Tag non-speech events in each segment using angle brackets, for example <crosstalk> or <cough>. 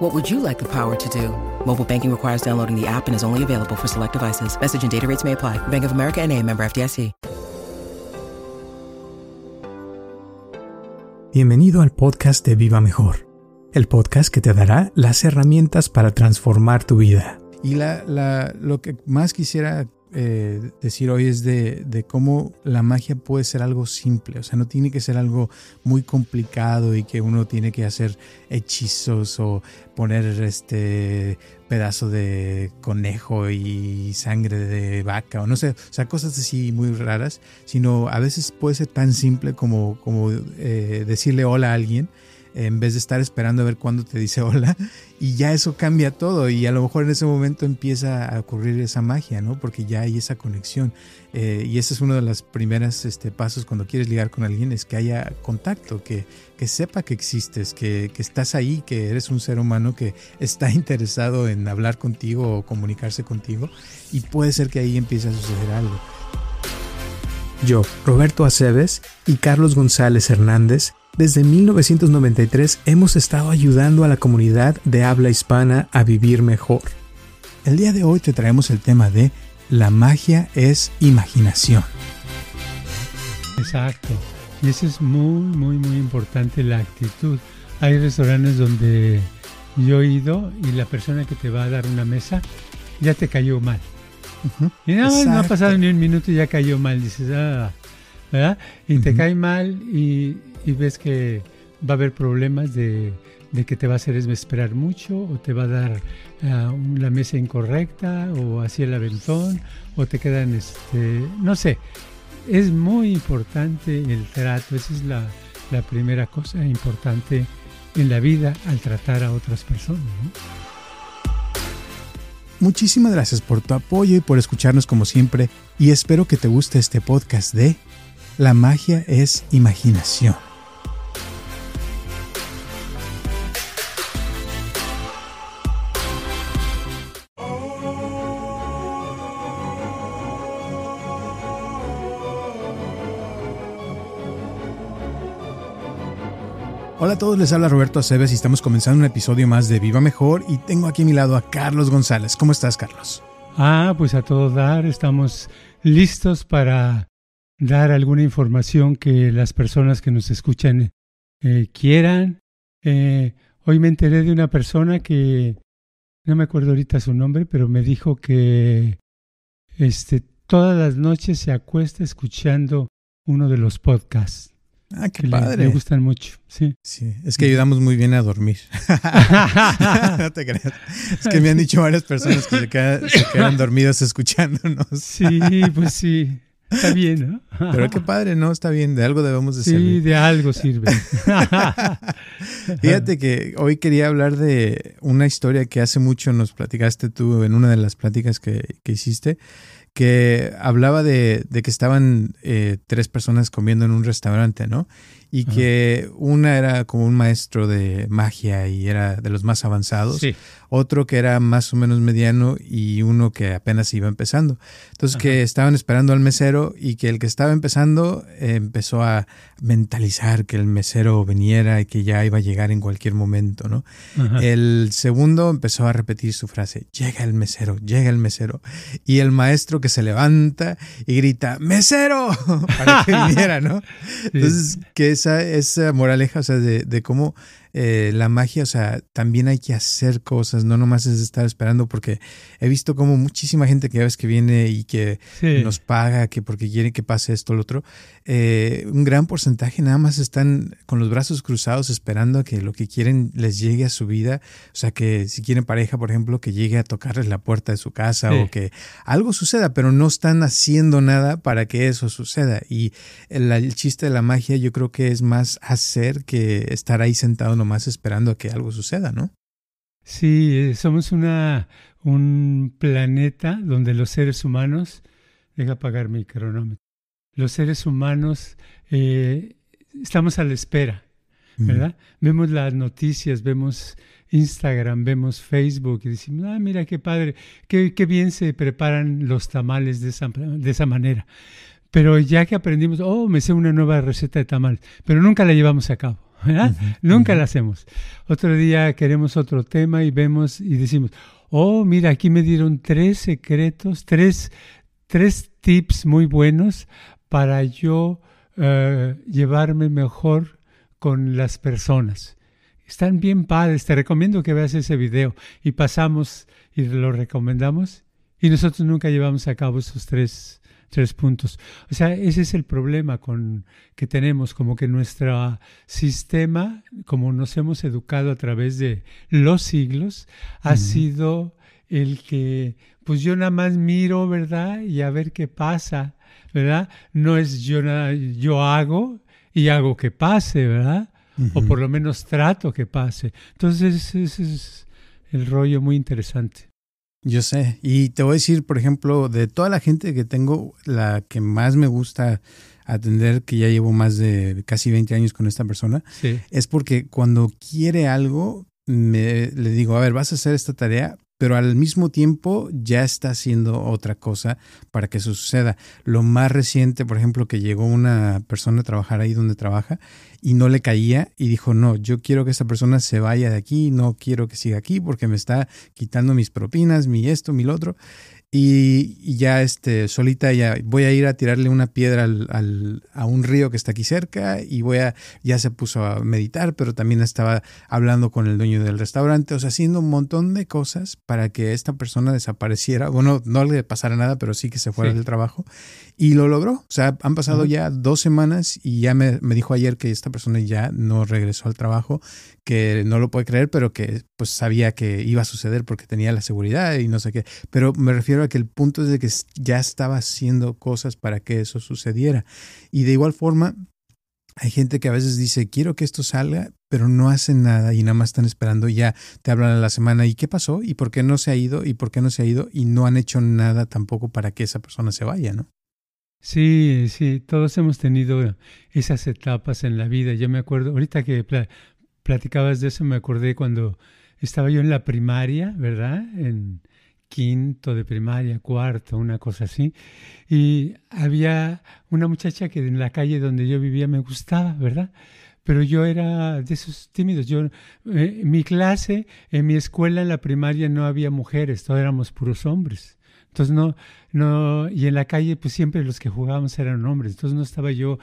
What would you like the power to do? Mobile banking requires downloading the app and is only available for select devices. Message and data rates may apply. Bank of America and a member FDIC. Bienvenido al podcast de Viva Mejor, el podcast que te dará las herramientas para transformar tu vida. Y la, la, lo que más quisiera eh, decir hoy es de, de, cómo la magia puede ser algo simple, o sea, no tiene que ser algo muy complicado y que uno tiene que hacer hechizos o poner este pedazo de conejo y sangre de vaca o no sé, o sea, cosas así muy raras, sino a veces puede ser tan simple como, como eh, decirle hola a alguien en vez de estar esperando a ver cuándo te dice hola y ya eso cambia todo y a lo mejor en ese momento empieza a ocurrir esa magia, ¿no? Porque ya hay esa conexión eh, y ese es uno de los primeros este, pasos cuando quieres ligar con alguien, es que haya contacto, que, que sepa que existes, que, que, estás ahí, que eres un ser humano que está <laughs> interesado en hablar contigo o comunicarse contigo y puede ser que ahí empiece a suceder algo. Yo, Roberto Aceves y Carlos González Hernández, desde 1993 hemos estado ayudando a la comunidad de habla hispana a vivir mejor. El día de hoy te traemos el tema de la magia es imaginación. Exacto. Y eso es muy, muy, muy importante, la actitud. Hay restaurantes donde yo he ido y la persona que te va a dar una mesa ya te cayó mal. Uh -huh. Y no, no, ha pasado ni un minuto y ya cayó mal. Dices, ah, ¿verdad? Y uh -huh. te cae mal y, y ves que va a haber problemas de, de, que te va a hacer esperar mucho o te va a dar uh, la mesa incorrecta o así el aventón o te quedan, este, no sé, es muy importante el trato, esa es la, la primera cosa importante en la vida al tratar a otras personas. Muchísimas gracias por tu apoyo y por escucharnos como siempre y espero que te guste este podcast de La magia es imaginación. Hola a todos, les habla Roberto Aceves y estamos comenzando un episodio más de Viva Mejor y tengo aquí a mi lado a Carlos González. ¿Cómo estás, Carlos? Ah, pues a todo dar, estamos listos para dar alguna información que las personas que nos escuchan eh, quieran. Eh, hoy me enteré de una persona que, no me acuerdo ahorita su nombre, pero me dijo que este, todas las noches se acuesta escuchando uno de los podcasts. Ah, qué que padre. Le, le, gustan mucho, sí. Sí, es que ayudamos muy bien a dormir. <laughs> no te creas. Es que me han dicho varias personas que se quedan, se quedan dormidos escuchándonos. sí, pues sí. Está bien, ¿no? Pero qué padre, ¿no? Está bien, de algo debemos de sí, servir. Sí, de algo sirve. <laughs> Fíjate que hoy quería hablar de una historia que hace mucho nos platicaste tú en una de las pláticas que, que hiciste, que hablaba de, de que estaban eh, tres personas comiendo en un restaurante, ¿no? Y Ajá. que una era como un maestro de magia y era de los más avanzados, sí. otro que era más o menos mediano y uno que apenas iba empezando. Entonces Ajá. que estaban esperando al mesero y que el que estaba empezando eh, empezó a mentalizar que el mesero viniera y que ya iba a llegar en cualquier momento, ¿no? Ajá. El segundo empezó a repetir su frase, llega el mesero, llega el mesero. Y el maestro que se levanta y grita, mesero, <laughs> para que viniera, ¿no? <laughs> Entonces, que esa, esa moraleja, o sea, de, de cómo eh, la magia, o sea, también hay que hacer cosas, no nomás es estar esperando, porque he visto como muchísima gente que ya ves que viene y que sí. nos paga, que porque quiere que pase esto o lo otro, eh, un gran porcentaje nada más están con los brazos cruzados esperando a que lo que quieren les llegue a su vida, o sea, que si quieren pareja, por ejemplo, que llegue a tocarles la puerta de su casa sí. o que algo suceda, pero no están haciendo nada para que eso suceda. Y el, el chiste de la magia yo creo que es más hacer que estar ahí sentado nomás esperando a que algo suceda, ¿no? Sí, somos una, un planeta donde los seres humanos, deja apagar mi cronómetro, los seres humanos eh, estamos a la espera, ¿verdad? Vemos las noticias, vemos Instagram, vemos Facebook y decimos, ah, mira qué padre, qué, qué bien se preparan los tamales de esa, de esa manera. Pero ya que aprendimos, oh, me sé una nueva receta de tamales, pero nunca la llevamos a cabo. ¿Verdad? Nunca la hacemos. Otro día queremos otro tema y vemos y decimos, oh, mira, aquí me dieron tres secretos, tres, tres tips muy buenos para yo eh, llevarme mejor con las personas. Están bien padres, te recomiendo que veas ese video y pasamos y lo recomendamos y nosotros nunca llevamos a cabo esos tres, tres puntos. O sea, ese es el problema con, que tenemos, como que nuestro sistema, como nos hemos educado a través de los siglos, ha sido el que, pues yo nada más miro, ¿verdad? Y a ver qué pasa. ¿verdad? No es yo, yo hago y hago que pase, ¿verdad? O por lo menos trato que pase. Entonces, ese es el rollo muy interesante. Yo sé, y te voy a decir, por ejemplo, de toda la gente que tengo, la que más me gusta atender, que ya llevo más de casi 20 años con esta persona, es porque cuando quiere algo, me, le digo, a ver, vas a hacer esta tarea, pero al mismo tiempo ya está haciendo otra cosa para que eso suceda. Lo más reciente, por ejemplo, que llegó una persona a trabajar ahí donde trabaja y no le caía y dijo, no, yo quiero que esa persona se vaya de aquí, no quiero que siga aquí porque me está quitando mis propinas, mi esto, mi lo otro. Y, ya este, solita ya voy a ir a tirarle una piedra al, a un río que está aquí cerca y voy a, ya se puso a meditar, pero también estaba hablando con el dueño del restaurante, o sea, haciendo un montón de cosas para que esta persona desapareciera, bueno, no le pasara nada, pero sí que se fuera del trabajo y lo logró, o sea, han pasado ya dos semanas y ya me, me dijo ayer que esta persona ya no regresó al trabajo, que no lo puede creer, pero que pues sabía que iba a suceder porque tenía la seguridad y no sé qué. Pero me refiero a que el punto es de que ya estaba haciendo cosas para que eso sucediera. Y de igual forma, hay gente que a veces dice, quiero que esto salga, pero no hacen nada y nada más están esperando ya te hablan a la semana y qué pasó y por qué no se ha ido y por qué no se ha ido y no han hecho nada tampoco para que esa persona se vaya, ¿no? Sí, sí, todos hemos tenido esas etapas en la vida. Yo me acuerdo, ahorita que platicabas de eso, me acordé cuando estaba yo en la primaria, ¿verdad? En quinto de primaria, cuarto, una cosa así. Y había una muchacha que en la calle donde yo vivía me gustaba, ¿verdad? Pero yo era de esos tímidos. Yo, eh, mi clase, en mi escuela, en la primaria, no había mujeres, todos éramos puros hombres. Entonces no, no, y en la calle pues siempre los que jugábamos eran hombres. Entonces no estaba yo,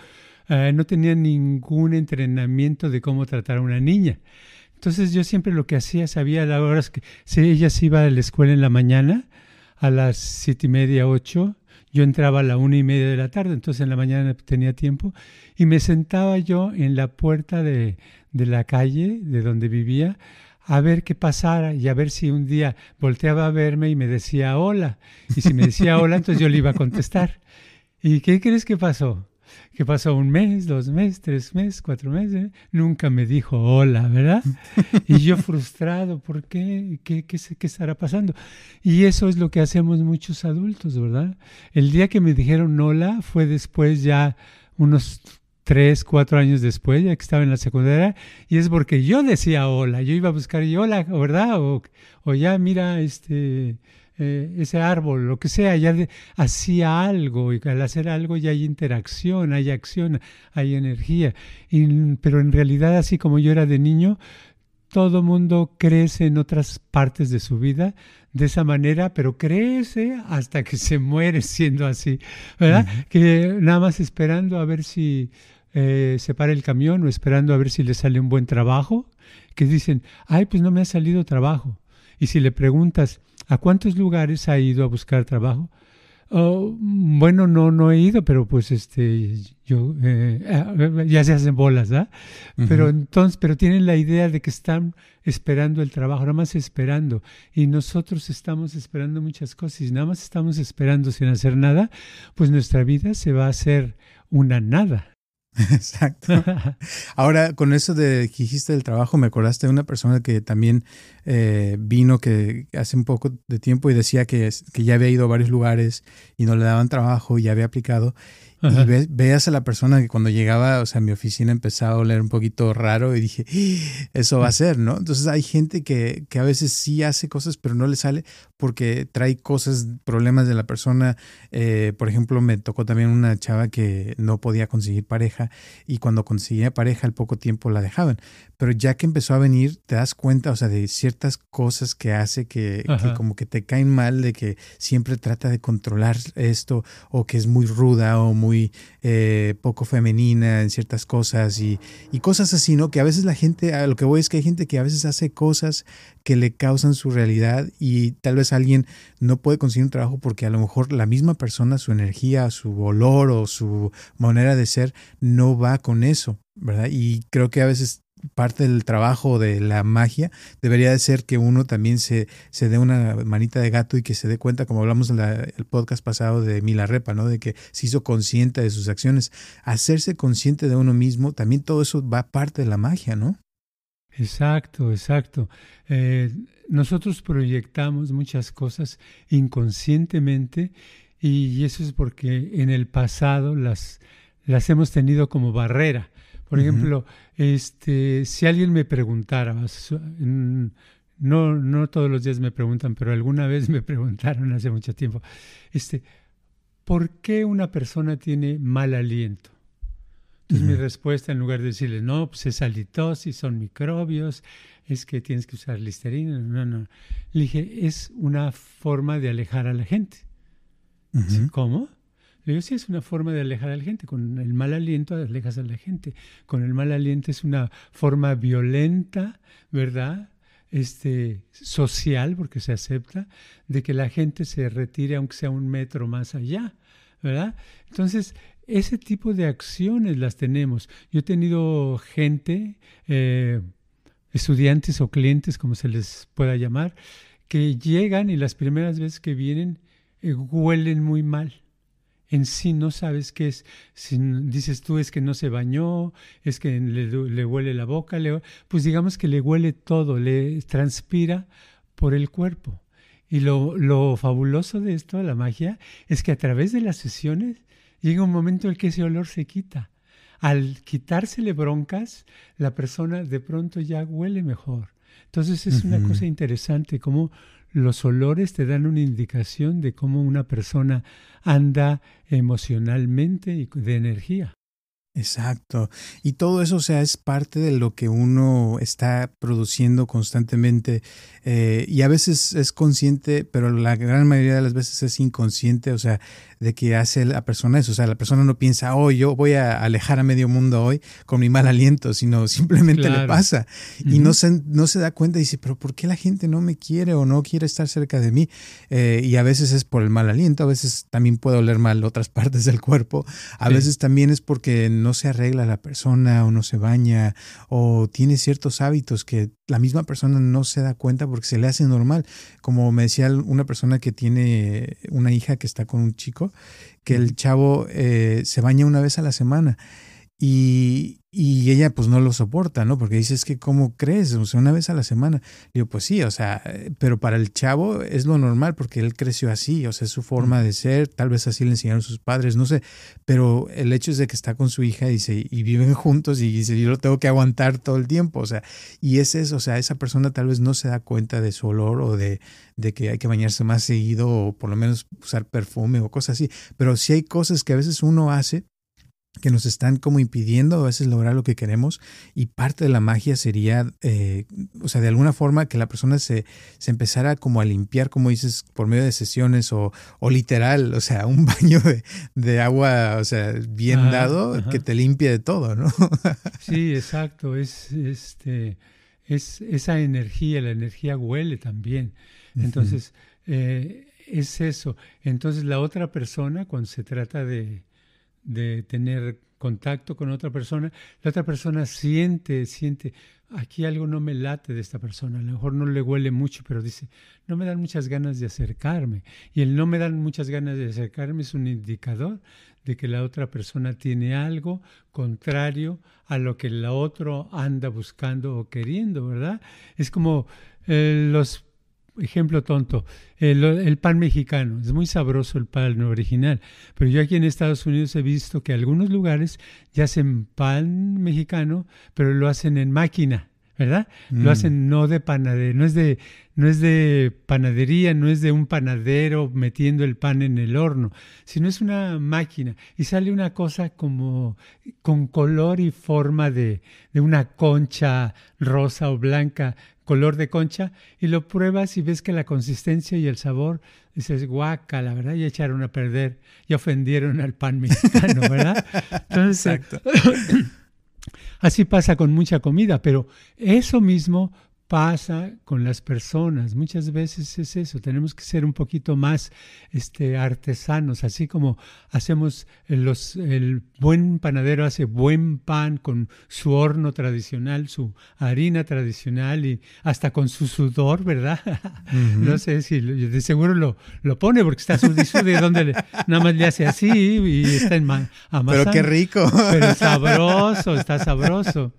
eh, no tenía ningún entrenamiento de cómo tratar a una niña. Entonces yo siempre lo que hacía, sabía las horas que, si ella se iba a la escuela en la mañana, a las siete y media, ocho, yo entraba a la una y media de la tarde, entonces en la mañana tenía tiempo, y me sentaba yo en la puerta de, de la calle de donde vivía a ver qué pasara y a ver si un día volteaba a verme y me decía hola. Y si me decía hola, entonces yo le iba a contestar. ¿Y qué crees que pasó? Que pasó un mes, dos meses, tres meses, cuatro meses. Nunca me dijo hola, ¿verdad? <laughs> Y yo frustrado, ¿por qué? ¿Qué, qué, qué estará pasando? Y eso es lo que hacemos muchos adultos, ¿verdad? El día que me dijeron hola fue después ya unos tres, cuatro años después, ya que estaba en la secundaria, y es porque yo decía hola, yo iba a buscar y hola, ¿verdad? O, o ya mira este eh, ese árbol, lo que sea, ya hacía algo, y al hacer algo ya hay interacción, hay acción, hay energía. Y, pero en realidad, así como yo era de niño, todo mundo crece en otras partes de su vida de esa manera, pero crece hasta que se muere siendo así, ¿verdad? Que nada más esperando a ver si eh, se para el camión o esperando a ver si le sale un buen trabajo, que dicen, ay, pues no me ha salido trabajo. Y si le preguntas, ¿a cuántos lugares ha ido a buscar trabajo? Oh, bueno, no, no he ido, pero pues este, yo, eh, <laughs> ya se hacen bolas, ¿ah? Pero entonces, pero tienen la idea de que están esperando el trabajo, nada más esperando. Y nosotros estamos esperando muchas cosas y nada más estamos esperando sin hacer nada, pues nuestra vida se va a hacer una nada. <laughs> Exacto. Ahora, con eso de que dijiste del trabajo, me acordaste de una persona que también eh, vino que hace un poco de tiempo y decía que, que ya había ido a varios lugares y no le daban trabajo y ya había aplicado. Y veas a la persona que cuando llegaba, o sea, mi oficina empezaba a oler un poquito raro y dije, ¡Ah! eso va a ser, ¿no? Entonces hay gente que, que, a veces sí hace cosas, pero no le sale porque trae cosas, problemas de la persona. Eh, por ejemplo, me tocó también una chava que no podía conseguir pareja y cuando conseguía pareja al poco tiempo la dejaban. Pero ya que empezó a venir, te das cuenta, o sea, de ciertas cosas que hace que, que como que te caen mal, de que siempre trata de controlar esto o que es muy ruda o muy eh, poco femenina en ciertas cosas y, y, cosas así, ¿no? Que a veces la gente, a lo que voy es que hay gente que a veces hace cosas que le causan su realidad y tal vez alguien no puede conseguir un trabajo porque a lo mejor la misma persona, su energía, su olor o su manera de ser no va con eso, ¿verdad? Y creo que a veces parte del trabajo de la magia debería de ser que uno también se, se dé una manita de gato y que se dé cuenta, como hablamos en el podcast pasado de Mila Repa, ¿no? de que se hizo consciente de sus acciones. Hacerse consciente de uno mismo, también todo eso va parte de la magia, ¿no? Exacto, exacto. Eh, nosotros proyectamos muchas cosas inconscientemente y eso es porque en el pasado las, las hemos tenido como barrera por ejemplo, este, si alguien me preguntara, no, no todos los días me preguntan, pero alguna vez me <laughs> preguntaron hace mucho tiempo, este, ¿por qué una persona tiene mal aliento? Entonces mi respuesta, en lugar de decirle, no, pues es halitosis, son microbios, es que tienes que usar listerina, no, no. Le dije, es una forma de alejar a la gente. ¿Cómo? Le digo, sí, es una forma de alejar a la gente. Con el mal aliento alejas a la gente. Con el mal aliento es una forma violenta, ¿verdad? Este, social, porque se acepta, de que la gente se retire aunque sea un metro más allá, ¿verdad? Entonces, ese tipo de acciones las tenemos. Yo he tenido gente, eh, estudiantes o clientes, como se les pueda llamar, que llegan y las primeras veces que vienen eh, huelen muy mal en sí no sabes qué es. Si dices tú es que no se bañó, es que le, huele la boca, pues digamos que le huele todo, le transpira por el cuerpo. Y lo, lo fabuloso de esto, la magia, es que a través de las sesiones llega un momento en el que ese olor se quita. Al quitársele broncas, la persona de pronto ya huele mejor. Entonces es una cosa interesante, como los olores te dan una indicación de cómo una persona anda emocionalmente y de energía. Exacto. Y todo eso, o sea, es parte de lo que uno está produciendo constantemente. Eh, y a veces es consciente, pero la gran mayoría de las veces es inconsciente, o sea, de que hace la persona eso. O sea, la persona no piensa, oh, yo voy a alejar a medio mundo hoy con mi mal aliento, sino simplemente le pasa. Y no se, no se da cuenta y dice, pero ¿por qué la gente no me quiere o no quiere estar cerca de mí? Eh, y a veces es por el mal aliento, a veces también puede oler mal otras <laughs> partes del cuerpo, a veces también es porque no no se arregla la persona o no se baña o tiene ciertos hábitos que la misma persona no se da cuenta porque se le hace normal. Como me decía una persona que tiene una hija que está con un chico, que el chavo eh, se baña una vez a la semana. Y, y ella pues no lo soporta, ¿no? Porque dice, es que ¿cómo crees? O sea, una vez a la semana. Digo, pues sí, o sea, pero para el chavo es lo normal porque él creció así, o sea, es su forma de ser, tal vez así le enseñaron sus padres, no sé, pero el hecho es de que está con su hija dice, y viven juntos y dice, yo lo tengo que aguantar todo el tiempo, o sea, y es eso, o sea, esa persona tal vez no se da cuenta de su olor o de, de que hay que bañarse más seguido o por lo menos usar perfume o cosas así, pero sí hay cosas que a veces uno hace que nos están como impidiendo a veces lograr lo que queremos y parte de la magia sería, eh, o sea, de alguna forma que la persona se, se, empezara como a limpiar, como dices, por medio de sesiones o, o literal, o sea, un <laughs> baño de, de agua, o sea, bien dado, que te limpie de todo, ¿no? <laughs> sí, exacto, es, este, es esa energía, la energía huele también. Entonces, eh, es eso. Entonces, la otra persona, cuando se trata de de tener contacto con otra persona, la otra persona siente, siente, aquí algo no me late de esta persona, a lo mejor no le huele mucho, pero dice, no me dan muchas ganas de acercarme. Y el no me dan muchas ganas de acercarme es un indicador de que la otra persona tiene algo contrario a lo que la otro anda buscando o queriendo, ¿verdad? Es como eh, los ejemplo tonto, el, pan mexicano. Es muy sabroso el pan original, pero yo aquí en Estados Unidos he visto que algunos lugares ya hacen pan mexicano, pero lo hacen en máquina. ¿verdad? Lo mm. hacen no de panadería, no es de, no es de panadería, no es de un panadero metiendo el pan en el horno, sino es una máquina y sale una cosa como con color y forma de, de una concha rosa o blanca, color de concha, y lo pruebas y ves que la consistencia y el sabor, dices, guaca, la verdad, ya echaron a perder, y ofendieron al pan <laughs> mexicano, ¿verdad? Entonces, Exacto. <coughs> Así pasa con mucha comida, pero eso mismo pasa con las personas. Muchas veces es eso, tenemos que ser un poquito más este, artesanos, así como hacemos los, el buen panadero hace buen pan con su horno tradicional, su harina tradicional y hasta con su sudor, ¿verdad? <laughs> no sé si de seguro lo, lo pone porque está su de donde nada más le hace así y está en amasando. Pero qué rico. Pero sabroso, está sabroso.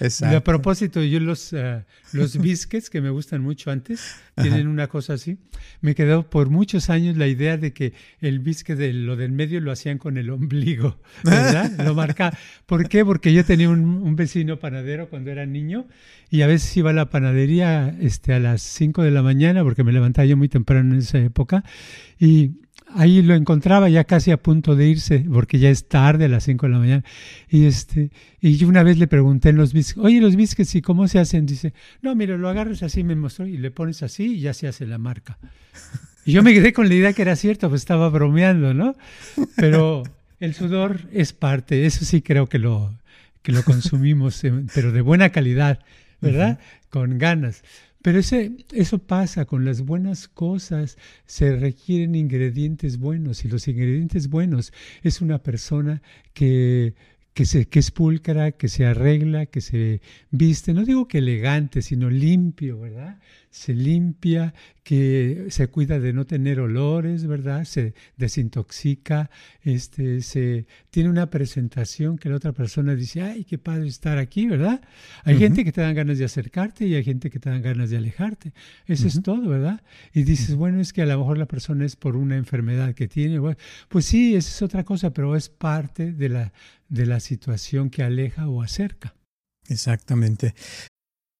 Exacto. Y a propósito, yo los, uh, los biscuits que me gustan mucho antes tienen una cosa así. Me quedó por muchos años la idea de que el biscuit de lo del medio lo hacían con el ombligo, ¿verdad? <laughs> lo marca. ¿Por qué? Porque yo tenía un, un, vecino panadero cuando era niño y a veces iba a la panadería este, a las 5 de la mañana porque me levantaba yo muy temprano en esa época y ahí lo encontraba ya casi a punto de irse, porque ya es tarde, a las 5 de la mañana. Y este, y yo una vez le pregunté en los biscuits, oye, los biscuits, ¿y cómo se hacen? Dice, no, mira, lo agarras así, me mostró, y le pones así y ya se hace la marca. Y yo me quedé con la idea que era cierto, pues estaba bromeando, ¿no? Pero el sudor es parte, eso sí creo que lo, que lo consumimos, pero de buena calidad, ¿verdad? Con ganas. Pero ese, eso pasa con las buenas cosas, se requieren ingredientes buenos y los ingredientes buenos es una persona que que, se, que es pulcra, que se arregla, que se viste, no digo que elegante, sino limpio, ¿verdad? Se limpia, que se cuida de no tener olores, ¿verdad? Se desintoxica, este, se tiene una presentación que la otra persona dice, ay, qué padre estar aquí, ¿verdad? Hay gente que te dan ganas de acercarte y hay gente que te dan ganas de alejarte. Eso es todo, ¿verdad? Y dices, bueno, es que a lo mejor la persona es por una enfermedad que tiene. pues sí, esa es otra cosa, pero es parte de la, de la situación que aleja o acerca. Exactamente.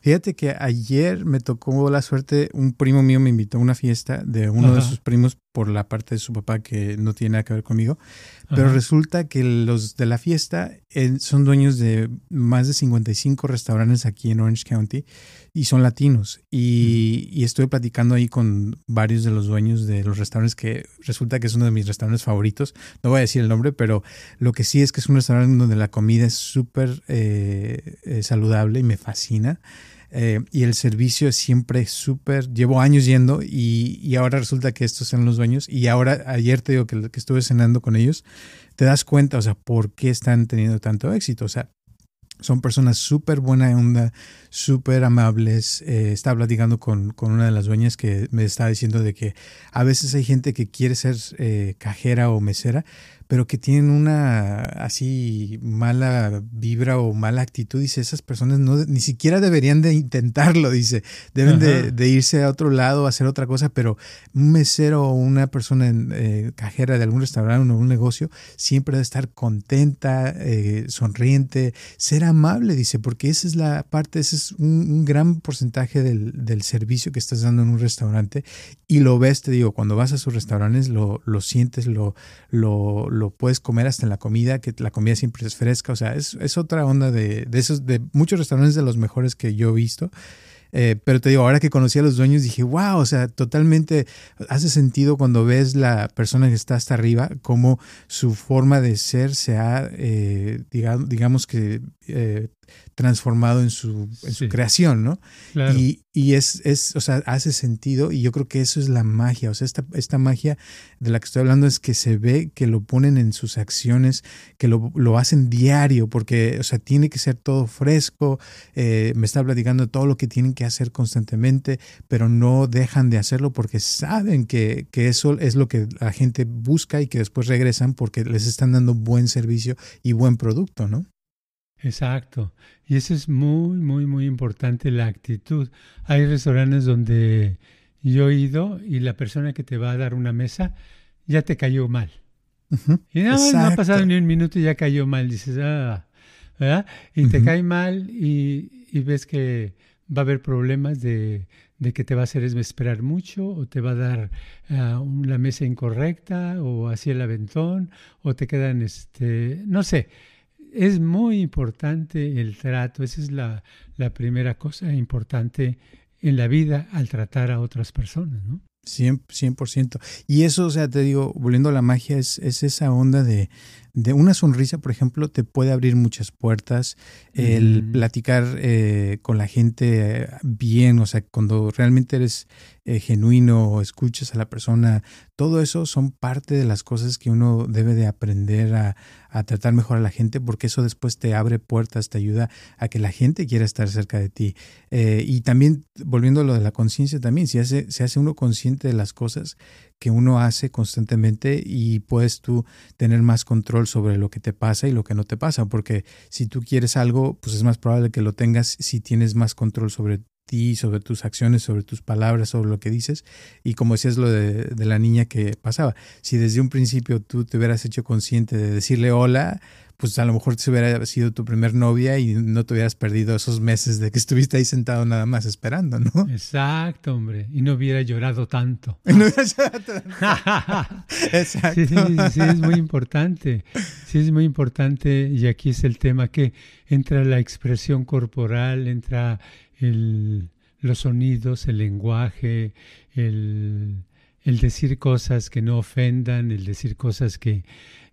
Fíjate que ayer me tocó la suerte, un primo mío me invitó a una fiesta de uno de sus primos por la parte de su papá que no tiene nada que ver conmigo, pero resulta que los de la fiesta eh, son dueños de más de 55 restaurantes aquí en Orange County y son latinos. Y, y, estoy platicando ahí con varios de los dueños de los restaurantes que resulta que es uno de mis restaurantes favoritos. No voy a decir el nombre, pero lo que sí es que es un restaurante donde la comida es súper eh, eh, saludable y me fascina. Eh, y el servicio siempre súper, llevo años yendo y, y, ahora resulta que estos son los dueños y ahora ayer te digo que, que estuve cenando con ellos, te das cuenta, o sea, por qué están teniendo tanto éxito. O sea, son personas súper buena onda, súper amables. Eh, estaba platicando con, con, una de las dueñas que me estaba diciendo de que a veces hay gente que quiere ser eh, cajera o mesera, pero que tienen una así mala vibra o mala actitud, dice, esas personas no, ni siquiera deberían de intentarlo, dice, deben de, irse a otro lado a hacer otra cosa, pero un mesero o una persona en, eh, cajera de algún restaurante o un negocio siempre debe estar contenta, eh, sonriente, ser amable, dice, porque esa es la parte, ese es un, gran porcentaje del, del, servicio que estás dando en un restaurante y lo ves, te digo, cuando vas a sus restaurantes lo, lo sientes, lo, lo lo puedes comer hasta en la comida, que la comida siempre es fresca, o sea, es, es otra onda de, de, esos, de muchos restaurantes de los mejores que yo he visto. Eh, pero te digo, ahora que conocí a los dueños dije, wow, o sea, totalmente hace sentido cuando ves la persona que está hasta arriba, cómo su forma de ser se ha, eh, digamos, que eh, transformado en su, en su creación, ¿no? Y, y es, es, o sea, hace sentido y yo creo que eso es la magia, o sea, esta, esta magia de la que estoy hablando es que se ve que lo ponen en sus acciones, que lo, lo hacen diario, porque, o sea, tiene que ser todo fresco, eh, me está platicando todo lo que tienen que hacer constantemente, pero no dejan de hacerlo porque saben que, que eso es lo que la gente busca y que después regresan porque les están dando buen servicio y buen producto, ¿no? Exacto. Y eso es muy, muy, muy importante, la actitud. Hay restaurantes donde yo he ido y la persona que te va a dar una mesa ya te cayó mal. Y no, no, ha pasado ni un minuto y ya cayó mal. Dices, ah, ¿verdad? Y te cae mal y, y, ves que va a haber problemas de, de, que te va a hacer esperar mucho o te va a dar uh, la mesa incorrecta o así el aventón o te quedan, este, no sé es muy importante el trato, esa es la, primera cosa importante en la vida al tratar a otras personas, ¿no? 100%. Y eso, o sea, te digo, volviendo a la magia, es, es esa onda de, de una sonrisa, por ejemplo, te puede abrir muchas puertas. El platicar eh, con la gente bien, o sea, cuando realmente eres eh, genuino o escuchas a la persona, todo eso son parte de las cosas que uno debe de aprender a, tratar mejor a la gente porque eso después te abre puertas, te ayuda a que la gente quiera estar cerca de ti. Eh, y también, volviendo a lo de la conciencia, también si hace, se hace uno consciente de las cosas que uno hace constantemente y puedes tú tener más control sobre lo que te pasa y lo que no te pasa, porque si tú quieres algo, pues es más probable que lo tengas si tienes más control sobre ti, sobre tus acciones, sobre tus palabras, sobre lo que dices. Y como decías lo de, de, la niña que pasaba, si desde un principio tú te hubieras hecho consciente de decirle hola, pues a lo mejor se hubiera sido tu primer novia y no te hubieras perdido esos meses de que estuviste ahí sentado nada más esperando, ¿no? Exacto, hombre. Y no hubiera llorado tanto. <laughs> no hubiera llorado tanto. <laughs> Exacto. Sí, sí, es muy importante. Sí, es muy importante. Y aquí es el tema que entra la expresión corporal, entra el, los sonidos, el lenguaje, el, el decir cosas que no ofendan, el decir cosas que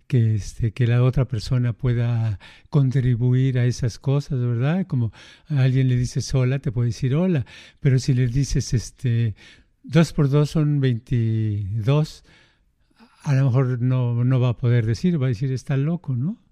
que, este, que la otra persona pueda contribuir a esas cosas, ¿verdad? Como a alguien le dices hola, te puede decir hola, pero si le dices este, dos por dos son 22, a lo mejor no, no va a poder decir, va a decir está loco, ¿no?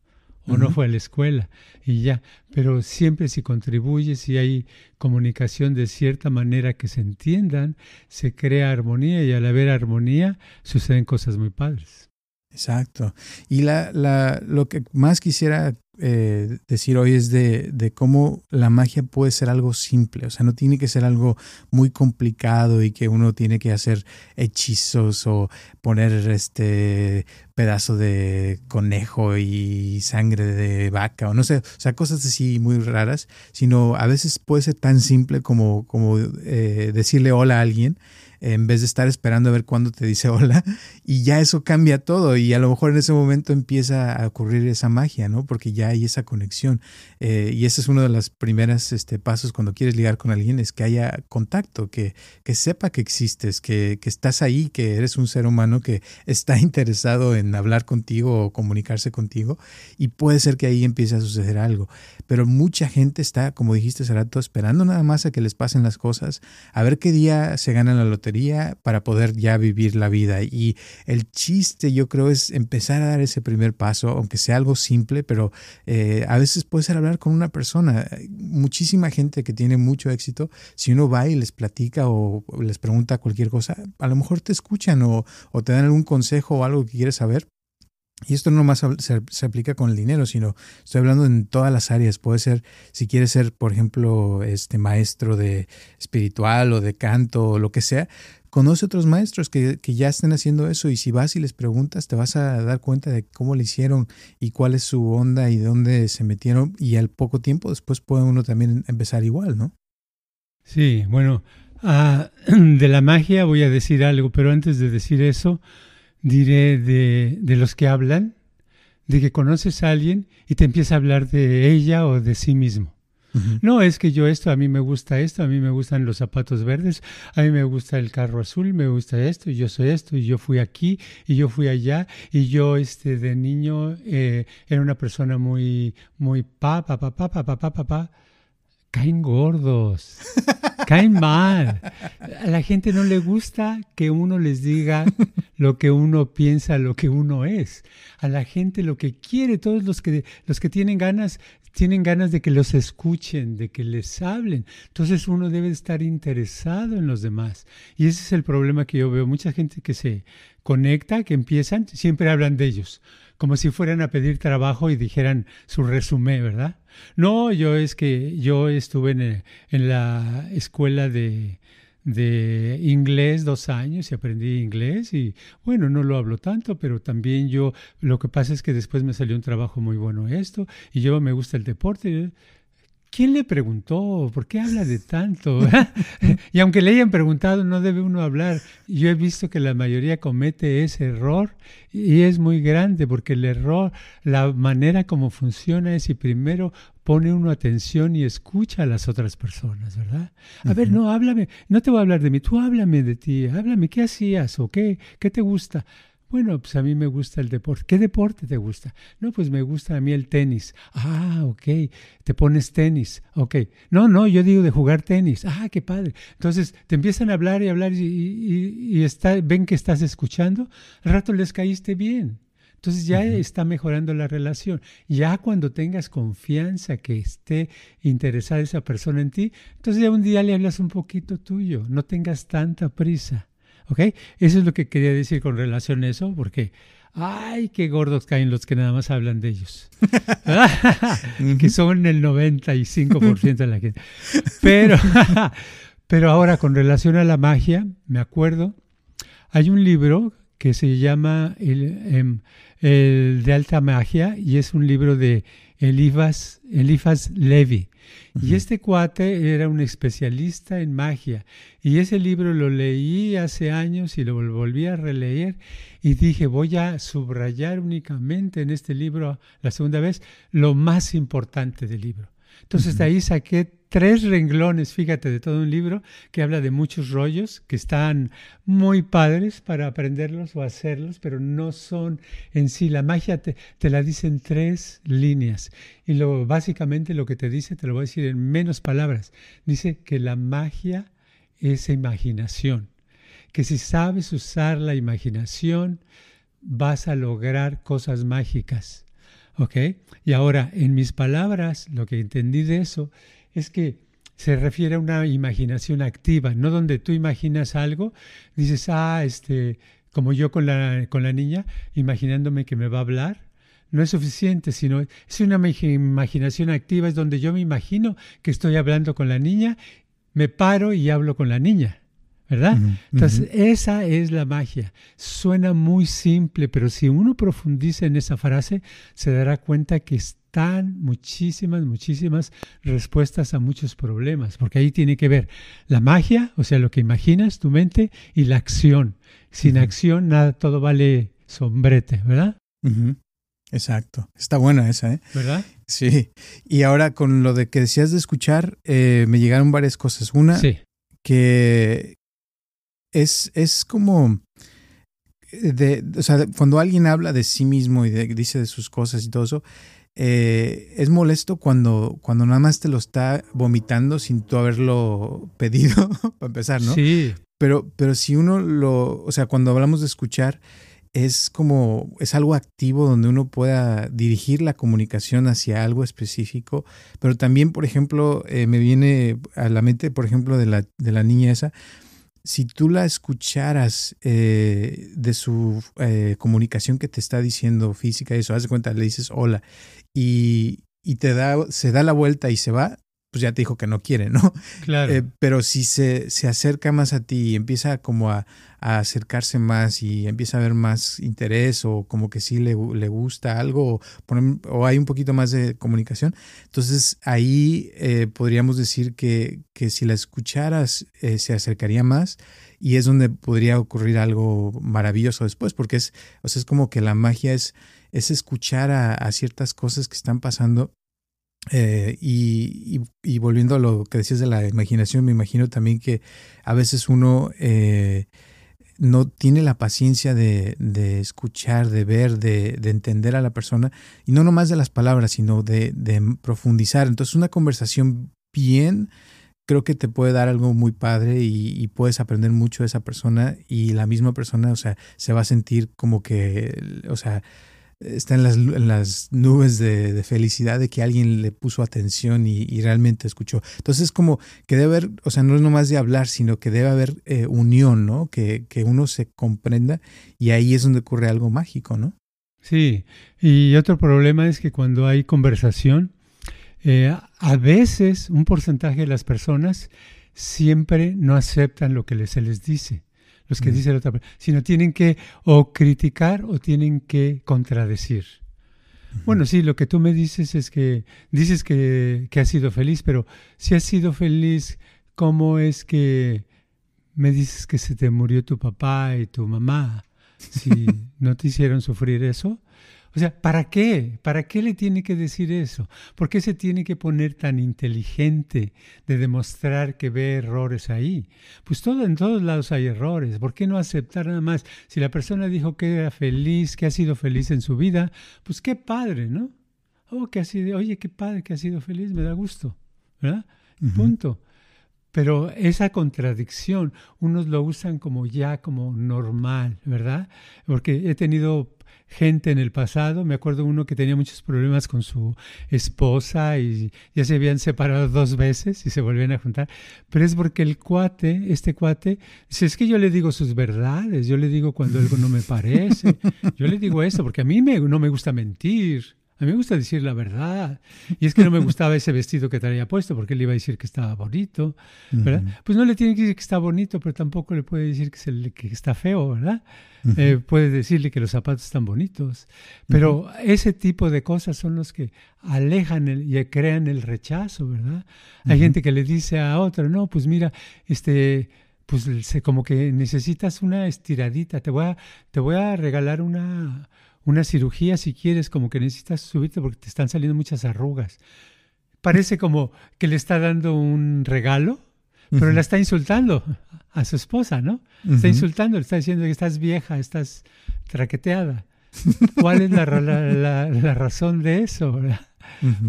O no fue a la escuela y ya, pero siempre si contribuye, si hay comunicación de cierta manera que se entiendan, se crea armonía y al haber armonía suceden cosas muy padres. Exacto. Y la, la, lo que más quisiera eh, decir hoy es de, de, cómo la magia puede ser algo simple, o sea, no tiene que ser algo muy complicado y que uno tiene que hacer hechizos o poner este pedazo de conejo y sangre de vaca o no sé, o sea, cosas así muy raras, sino a veces puede ser tan simple como, como eh, decirle hola a alguien en vez de estar esperando a ver cuándo te dice hola <laughs> y ya eso cambia todo y a lo mejor en ese momento empieza a ocurrir esa magia, ¿no? Porque ya hay esa conexión eh, y ese es uno de los primeros este, pasos cuando quieres ligar con alguien, es que haya contacto, que, que sepa que existes, que, que estás ahí, que eres un ser humano que está <laughs> interesado en hablar contigo o comunicarse contigo y puede ser que ahí empiece a suceder algo. Pero mucha gente está, como dijiste hace rato, esperando nada más a que les pasen las cosas, a ver qué día se gana la lotería para poder ya vivir la vida. Y el chiste yo creo es empezar a dar ese primer paso, aunque sea algo simple, pero eh, a veces puede ser hablar con una persona. Muchísima gente que tiene mucho éxito, si uno va y les platica o les pregunta cualquier cosa, a lo mejor te escuchan o, o te dan algún consejo o algo que quieres saber y esto no más se, aplica con el dinero, sino estoy hablando en todas las áreas. Puede ser, si quieres ser, por ejemplo, este maestro de espiritual o de canto o lo que sea, conoce otros maestros que, que, ya estén haciendo eso y si vas y les preguntas te vas a dar cuenta de cómo le hicieron y cuál es su onda y dónde se metieron y al poco tiempo después puede uno también empezar igual, ¿no? Sí, bueno, ah, <clears throat> de la magia voy a decir algo, pero antes de decir eso, diré de, de los que hablan, de que conoces a alguien y te empieza a hablar de ella o de sí mismo. No, es que yo esto, a mí me gusta esto, a mí me gustan los zapatos verdes, a mí me gusta el carro azul, me gusta esto, y yo soy esto, y yo fui aquí, y yo fui allá, y yo este de niño eh, era una persona muy, muy pa, pa, pa, pa, pa, pa, pa, pa, pa. Caen gordos, <laughs> caen mal. A la gente no le gusta que uno les diga lo que uno piensa, lo que uno es. A la gente lo que quiere, todos los que, los que tienen ganas, tienen ganas de que los escuchen, de que les hablen. Entonces uno debe estar interesado en los demás. Y ese es el problema que yo veo. Mucha gente que se conecta, que empiezan, siempre hablan de ellos, como si fueran a pedir trabajo y dijeran su resumen, ¿verdad? No, yo es que yo estuve en, en la escuela de, de inglés dos años y aprendí inglés y bueno, no lo hablo tanto, pero también yo, lo que pasa es que después me salió un trabajo muy bueno esto y yo me gusta el deporte. ¿Quién le preguntó? ¿Por qué habla de tanto? <laughs> y aunque le hayan preguntado, no debe uno hablar. Yo he visto que la mayoría comete ese error y es muy grande porque el error, la manera como funciona es si primero pone uno atención y escucha a las otras personas, ¿verdad? A ver, no, háblame, no te voy a hablar de mí, tú háblame de ti, háblame, ¿qué hacías o qué, qué te gusta? Bueno, pues a mí me gusta el deporte. ¿Qué deporte te gusta? No, pues me gusta a mí el tenis. Ah, ok. Te pones tenis. Ok. No, no, yo digo de jugar tenis. Ah, qué padre. Entonces te empiezan a hablar y hablar y, está, ven que estás escuchando. Al rato les caíste bien. Entonces ya está mejorando la relación. Ya cuando tengas confianza que esté interesada esa persona en ti, entonces ya un día le hablas un poquito tuyo. No tengas tanta prisa. ¿Ok? Eso es lo que quería decir con relación a eso, porque, ay, qué gordos caen los que nada más hablan de ellos. <laughs> que son el 95% de la gente. Pero, <laughs> pero ahora, con relación a la magia, me acuerdo, hay un libro que se llama el, em, el de alta magia y es un libro de Elifas, Elifas Levi. Y este cuate era un especialista en magia. Y ese libro lo leí hace años y lo volví a releer y dije, voy a subrayar únicamente en este libro, la segunda vez, lo más importante del libro. Entonces de ahí saqué tres renglones, fíjate, de todo un libro que habla de muchos rollos que están muy padres para aprenderlos o hacerlos, pero no son en sí. La magia te, te la dicen tres líneas. Y lo, básicamente lo que te dice, te lo voy a decir en menos palabras. Dice que la magia es imaginación. Que si sabes usar la imaginación, vas a lograr cosas mágicas. ¿Ok? Y ahora, en mis palabras, lo que entendí de eso es que se refiere a una imaginación activa, no donde tú imaginas algo, dices, ah, este, como yo con la, con la niña, imaginándome que me va a hablar. No es suficiente, sino es una imaginación activa, es donde yo me imagino que estoy hablando con la niña, me paro y hablo con la niña. ¿verdad? Entonces, esa es la magia. Suena muy simple, pero si uno profundiza en esa frase, se dará cuenta que están muchísimas, muchísimas respuestas a muchos problemas, porque ahí tiene que ver la magia, o sea, lo que imaginas, tu mente, y la acción. Sin acción, nada, todo vale sombrete, ¿verdad? Exacto. Está buena esa, ¿eh? ¿Verdad? Sí. Y ahora con lo de que decías de escuchar, eh, me llegaron varias cosas. Una, que, es, es como... De, o sea, cuando alguien habla de sí mismo y dice de sus cosas y todo eso, eh, es molesto cuando, cuando nada más te lo está vomitando sin tú haberlo <laughs> pedido, para empezar, ¿no? Sí. Pero, pero si uno lo, o sea, cuando hablamos de escuchar, es como, es algo activo donde uno pueda dirigir la comunicación hacia algo específico, pero también, por ejemplo, eh, me viene a la mente, por ejemplo, de la, de la niña esa, si tú la escucharas eh, de su eh, comunicación que te está diciendo física y eso, haz de cuenta, le dices hola y, y, te da, se da la vuelta y se va, pues ya te dijo que no quiere, ¿no? Claro. Eh, pero si se, se, acerca más a ti y empieza como a, a, acercarse más y empieza a ver más interés o como que sí le, le gusta algo o, o, hay un poquito más de comunicación, entonces ahí eh, podríamos decir que, que, si la escucharas eh, se acercaría más y es donde podría ocurrir algo maravilloso después, porque es, o sea, es como que la magia es, es escuchar a, ciertas cosas que están pasando Eh, y, y, volviendo a lo que decías de la imaginación, me imagino también que a veces uno eh, no tiene la paciencia de, de escuchar, de ver, de, de, entender a la persona, y no nomás de las palabras, sino de, de profundizar. Entonces, una conversación bien creo que te puede dar algo muy padre y, puedes aprender mucho de esa persona y la misma persona, o sea, se va a sentir como que, o sea, está en las, nubes de, felicidad de que alguien le puso atención y, realmente escuchó. Entonces es como que debe haber, o sea, no es nomás de hablar, sino que debe haber eh, unión, ¿no? Que, que uno se comprenda y ahí es donde ocurre algo mágico, ¿no? Sí, y otro problema es que cuando hay conversación, eh, a veces un porcentaje de las personas siempre no aceptan lo que se les dice, los que mm. dice la otra sino tienen que o criticar o tienen que contradecir. Bueno, sí, lo que tú me dices es que dices que, que has sido feliz, pero si has sido feliz, ¿cómo es que me dices que se te murió tu papá y tu mamá? Si <laughs> no te hicieron sufrir eso, o sea, ¿para qué? ¿Para qué le tiene que decir eso? ¿Por qué se tiene que poner tan inteligente de demostrar que ve errores ahí? Pues todo, en todos lados hay errores. ¿Por qué no aceptar nada más? Si la persona dijo que era feliz, que ha sido feliz en su vida, pues qué padre, ¿no? Oh, que ha sido, oye, qué padre que ha sido feliz, me da gusto, ¿verdad? Punto. Pero esa contradicción, unos lo usan como ya como normal, ¿verdad? Porque he tenido gente en el pasado. Me acuerdo uno que tenía muchos problemas con su esposa y ya se habían separado dos veces y se volvían a juntar. Pero es porque el cuate, este cuate, dice, es que yo le digo sus verdades, yo le digo cuando algo no me parece. Yo le digo eso porque a mí me, no me gusta mentir. A mí me gusta decir la verdad. Y es que no me gustaba ese vestido que traía puesto porque él iba a decir que estaba bonito, ¿verdad? Pues no le tiene que decir que está bonito, pero tampoco le puede decir que, que está feo, ¿verdad? Eh, puede decirle que los zapatos están bonitos. Pero ese tipo de cosas son los que alejan y crean el rechazo, ¿verdad? Hay gente que le dice a otra, no, pues mira, este pues como que necesitas una estiradita, te voy a, te voy a regalar una, una cirugía si quieres, como que necesitas subirte porque te están saliendo muchas arrugas. Parece como que le está dando un regalo, pero la está insultando a su esposa, ¿no? Está insultando, le está diciendo que estás vieja, estás traqueteada. ¿Cuál es la, la, razón de eso?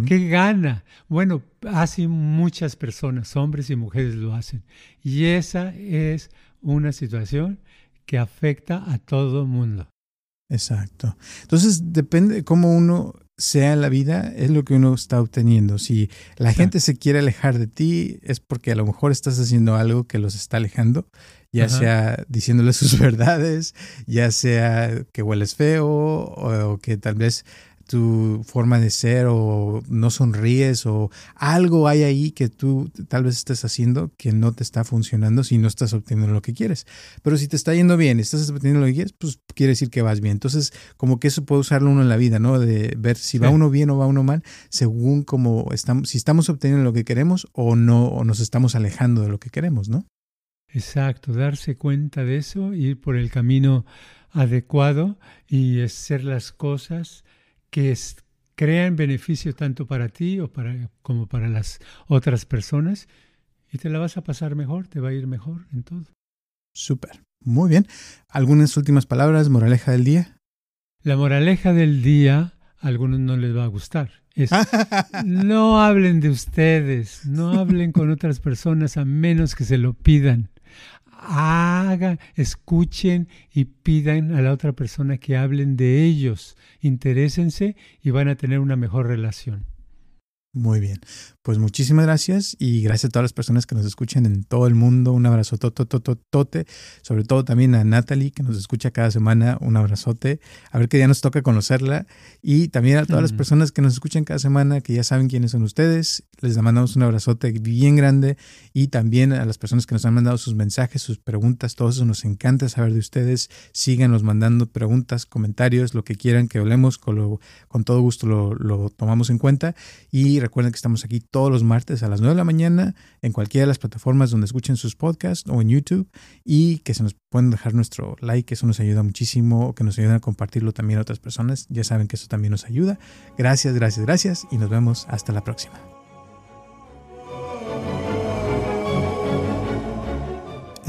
¿Qué gana? Bueno, así muchas personas, hombres y mujeres lo hacen. Y esa es una situación que afecta a todo el mundo. Exacto. Entonces, depende de cómo uno sea en la vida, es lo que uno está obteniendo. Si la gente se quiere alejar de ti, es porque a lo mejor estás haciendo algo que los está alejando, ya sea diciéndoles <laughs> sus verdades, ya sea que hueles feo o que tal vez tu forma de ser o no sonríes o algo hay ahí que tú tal vez estés haciendo que no te está funcionando si no estás obteniendo lo que quieres. Pero si te está yendo bien, estás obteniendo lo que quieres, pues quiere decir que vas bien. Entonces, como que eso puede usarlo uno en la vida, ¿no? De ver si va uno bien o va uno mal, según como estamos, si estamos obteniendo lo que queremos o no, o nos estamos alejando de lo que queremos, ¿no? Exacto, darse cuenta de eso, ir por el camino adecuado y hacer las cosas que crean beneficio tanto para ti o para, como para las otras personas y te la vas a pasar mejor, te va a ir mejor en todo. Súper, muy bien. ¿Algunas últimas palabras, moraleja del día? La moraleja del día a algunos no les va a gustar. Es, <laughs> no hablen de ustedes, no hablen con otras personas a menos que se lo pidan hagan, escuchen y pidan a la otra persona que hablen de ellos, interésense y van a tener una mejor relación. Muy bien, pues muchísimas gracias y gracias a todas las personas que nos escuchan en todo el mundo. Un abrazo tote, sobre todo también a Natalie que nos escucha cada semana. Un abrazote. A ver qué día nos toca conocerla y también a todas las personas que nos escuchan cada semana que ya saben quiénes son ustedes. Les mandamos un abrazote bien grande y también a las personas que nos han mandado sus mensajes, sus preguntas, todo eso nos encanta saber de ustedes. Síganos mandando preguntas, comentarios, lo que quieran que hablemos, con, con todo gusto lo, lo, tomamos en cuenta. Y recuerden que estamos aquí todos los martes a las 9 de la mañana en cualquiera de las plataformas donde escuchen sus podcasts o en YouTube y que se nos pueden dejar nuestro like, eso nos ayuda muchísimo, que nos ayuden a compartirlo también a otras personas. Ya saben que eso también nos ayuda. Gracias, gracias, gracias y nos vemos hasta la próxima.